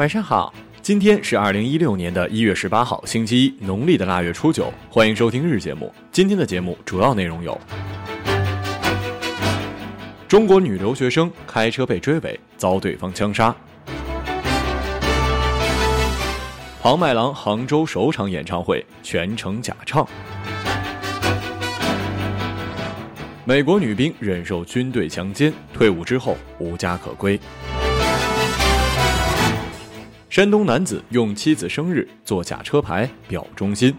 晚上好。今天是二零一六年的一月十八号，星期一，农历的腊月初九。欢迎收听日节目。今天的节目主要内容有：中国女留学生开车被追尾，遭对方枪杀；庞麦郎杭州首场演唱会全程假唱；美国女兵忍受军队强奸，退伍之后无家可归。山东男子用妻子生日做假车牌表忠心。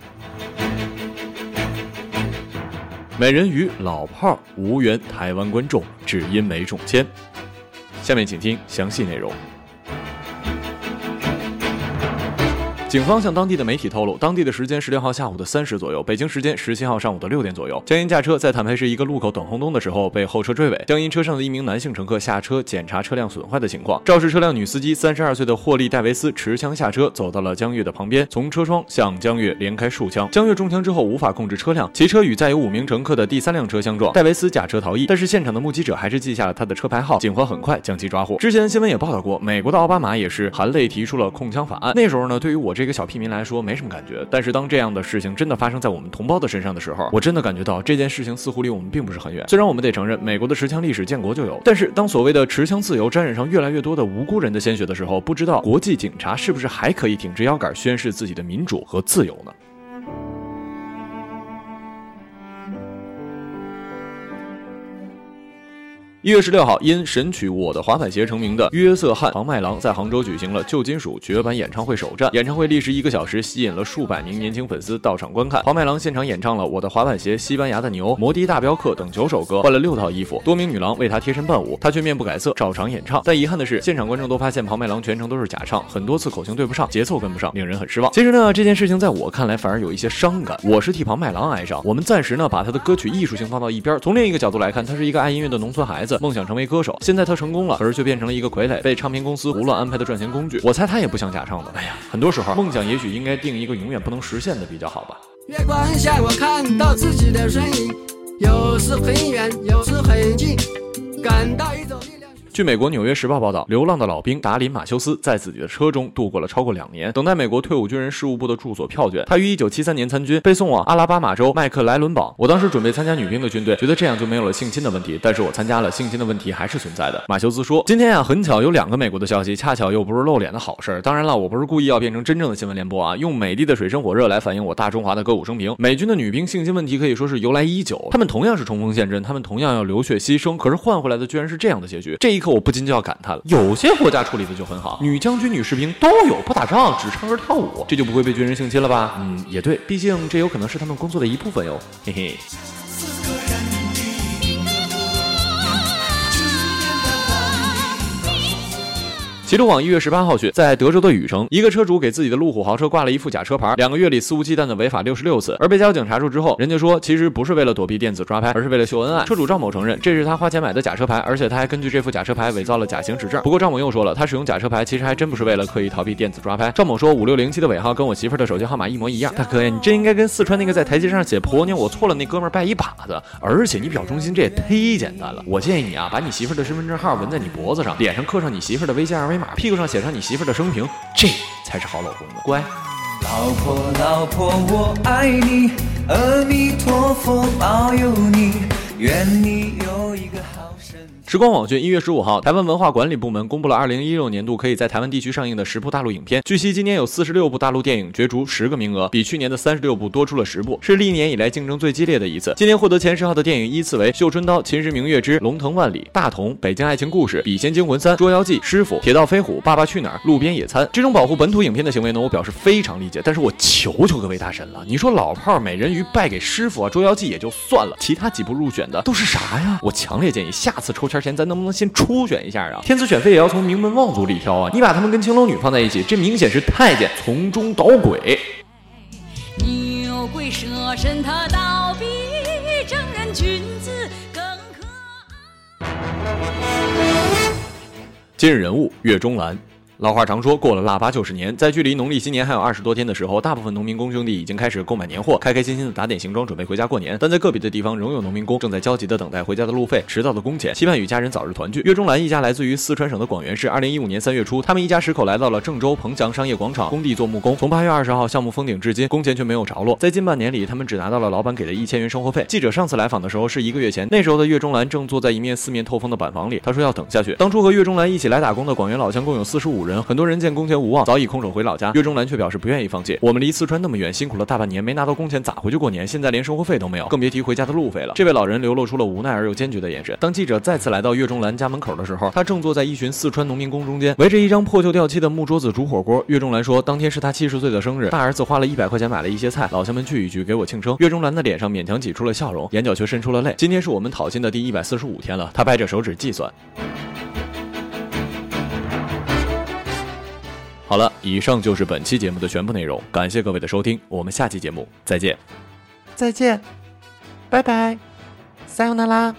美人鱼老炮无缘台湾观众，只因没中签。下面请听详细内容。警方向当地的媒体透露，当地的时间十六号下午的三时左右，北京时间十七号上午的六点左右，江阴驾车在坦佩市一个路口等红灯的时候被后车追尾。江阴车上的一名男性乘客下车检查车辆损坏的情况，肇事车辆女司机三十二岁的霍利戴维斯持枪下车，走到了江月的旁边，从车窗向江月连开数枪。江月中枪之后无法控制车辆，骑车与载有五名乘客的第三辆车相撞，戴维斯驾车逃逸，但是现场的目击者还是记下了他的车牌号，警方很快将其抓获。之前新闻也报道过，美国的奥巴马也是含泪提出了控枪法案。那时候呢，对于我这个小屁民来说。没什么感觉，但是当这样的事情真的发生在我们同胞的身上的时候，我真的感觉到这件事情似乎离我们并不是很远。虽然我们得承认，美国的持枪历史建国就有，但是当所谓的持枪自由沾染上越来越多的无辜人的鲜血的时候，不知道国际警察是不是还可以挺直腰杆宣誓自己的民主和自由呢？一月十六号，因神曲《我的滑板鞋》成名的约瑟翰·庞麦郎在杭州举行了旧金属绝版演唱会首站。演唱会历时一个小时，吸引了数百名年轻粉丝到场观看。庞麦郎现场演唱了《我的滑板鞋》《西班牙的牛》《摩的大镖客》等九首歌，换了六套衣服，多名女郎为他贴身伴舞，他却面不改色，照常演唱。但遗憾的是，现场观众都发现庞麦郎全程都是假唱，很多次口型对不上，节奏跟不上，令人很失望。其实呢，这件事情在我看来反而有一些伤感。我是替庞麦郎哀伤。我们暂时呢把他的歌曲艺术性放到一边，从另一个角度来看，他是一个爱音乐的农村孩子，梦想成为歌手。现在他成功了，可是却变成了一个傀儡，被唱片公司胡乱安排的赚钱工具。我猜他也不想假唱的。哎呀，很多时候梦想也许应该定一个永远不能实现的比较好吧。月光下，我看到自己的身影，有时很远，有时很近，感到一种。据美国《纽约时报》报道，流浪的老兵达林·马修斯在自己的车中度过了超过两年，等待美国退伍军人事务部的住所票卷。他于1973年参军，被送往阿拉巴马州麦克莱伦堡。我当时准备参加女兵的军队，觉得这样就没有了性侵的问题。但是我参加了，性侵的问题还是存在的。马修斯说：“今天呀，很巧有两个美国的消息，恰巧又不是露脸的好事儿。当然了，我不是故意要变成真正的新闻联播啊，用美丽的水深火热来反映我大中华的歌舞升平。美军的女兵性侵问题可以说是由来已久，他们同样是冲锋陷阵，他们同样要流血牺牲，可是换回来的居然是这样的结局。这一刻，我不禁就要感叹了。有些国家处理的就很好，女将军、女士兵都有，不打仗，只唱歌跳舞，这就不会被军人性侵了吧？嗯，也对，毕竟这有可能是他们工作的一部分哟，嘿嘿。齐鲁网一月十八号讯，在德州的禹城，一个车主给自己的路虎豪车挂了一副假车牌，两个月里肆无忌惮的违法六十六次，而被交警查处之后，人家说其实不是为了躲避电子抓拍，而是为了秀恩爱。车主赵某承认，这是他花钱买的假车牌，而且他还根据这副假车牌伪造了假行驶证。不过赵某又说了，他使用假车牌其实还真不是为了刻意逃避电子抓拍。赵某说，五六零七的尾号跟我媳妇的手机号码一模一样。大哥呀，你真应该跟四川那个在台阶上写婆娘我错了那哥们拜一把子。而且你表忠心这也忒简单了。我建议你啊，把你媳妇的身份证号纹在你脖子上，脸上刻上你媳妇的微信二维码马，屁股上写上你。媳妇的生平，这才是好老公呢。乖。老婆，老婆，我爱你，阿弥陀佛保佑你，愿你有。时光网讯，一月十五号，台湾文化管理部门公布了二零一六年度可以在台湾地区上映的十部大陆影片。据悉，今年有四十六部大陆电影角逐十个名额，比去年的三十六部多出了十部，是历年以来竞争最激烈的一次。今年获得前十号的电影依次为《绣春刀》《秦时明月之龙腾万里》《大同》《北京爱情故事》《笔仙惊魂三》《捉妖记》《师傅》《铁道飞虎》《爸爸去哪儿》《路边野餐》。这种保护本土影片的行为呢，我表示非常理解。但是我求求各位大神了，你说老炮儿美人鱼败给师傅啊，《捉妖记》也就算了，其他几部入选的都是啥呀？我强烈建议下次抽签前，咱能不能先初选一下啊？天子选妃也要从名门望族里挑啊！你把他们跟青楼女放在一起，这明显是太监从中捣鬼。牛鬼蛇神，他倒人君子更可爱。今日人物：岳钟兰。老话常说，过了腊八就是年。在距离农历新年还有二十多天的时候，大部分农民工兄弟已经开始购买年货，开开心心的打点行装，准备回家过年。但在个别的地方，仍有农民工正在焦急的等待回家的路费、迟到的工钱，期盼与家人早日团聚。岳中兰一家来自于四川省的广元市。二零一五年三月初，他们一家十口来到了郑州彭翔商业广场工地做木工。从八月二十号项目封顶至今，工钱却没有着落。在近半年里，他们只拿到了老板给的一千元生活费。记者上次来访的时候是一个月前，那时候的岳中兰正坐在一面四面透风的板房里，他说要等下去。当初和岳中兰一起来打工的广元老乡共有四十五人，很多人见工钱。无望，早已空手回老家。岳中兰却表示不愿意放弃。我们离四川那么远，辛苦了大半年，没拿到工钱，咋回去过年？现在连生活费都没有，更别提回家的路费了。这位老人流露出了无奈而又坚决的眼神。当记者再次来到岳中兰家门口的时候，他正坐在一群四川农民工中间，围着一张破旧掉漆的木桌子煮火锅。岳中兰说，当天是他七十岁的生日，大儿子花了一百块钱买了一些菜，老乡们聚一聚，给我庆生。岳中兰的脸上勉强挤出了笑容，眼角却渗出了泪。今天是我们讨薪的第一百四十五天了，他掰着手指计算。好了，以上就是本期节目的全部内容，感谢各位的收听，我们下期节目再见，再见，拜拜，撒由那拉。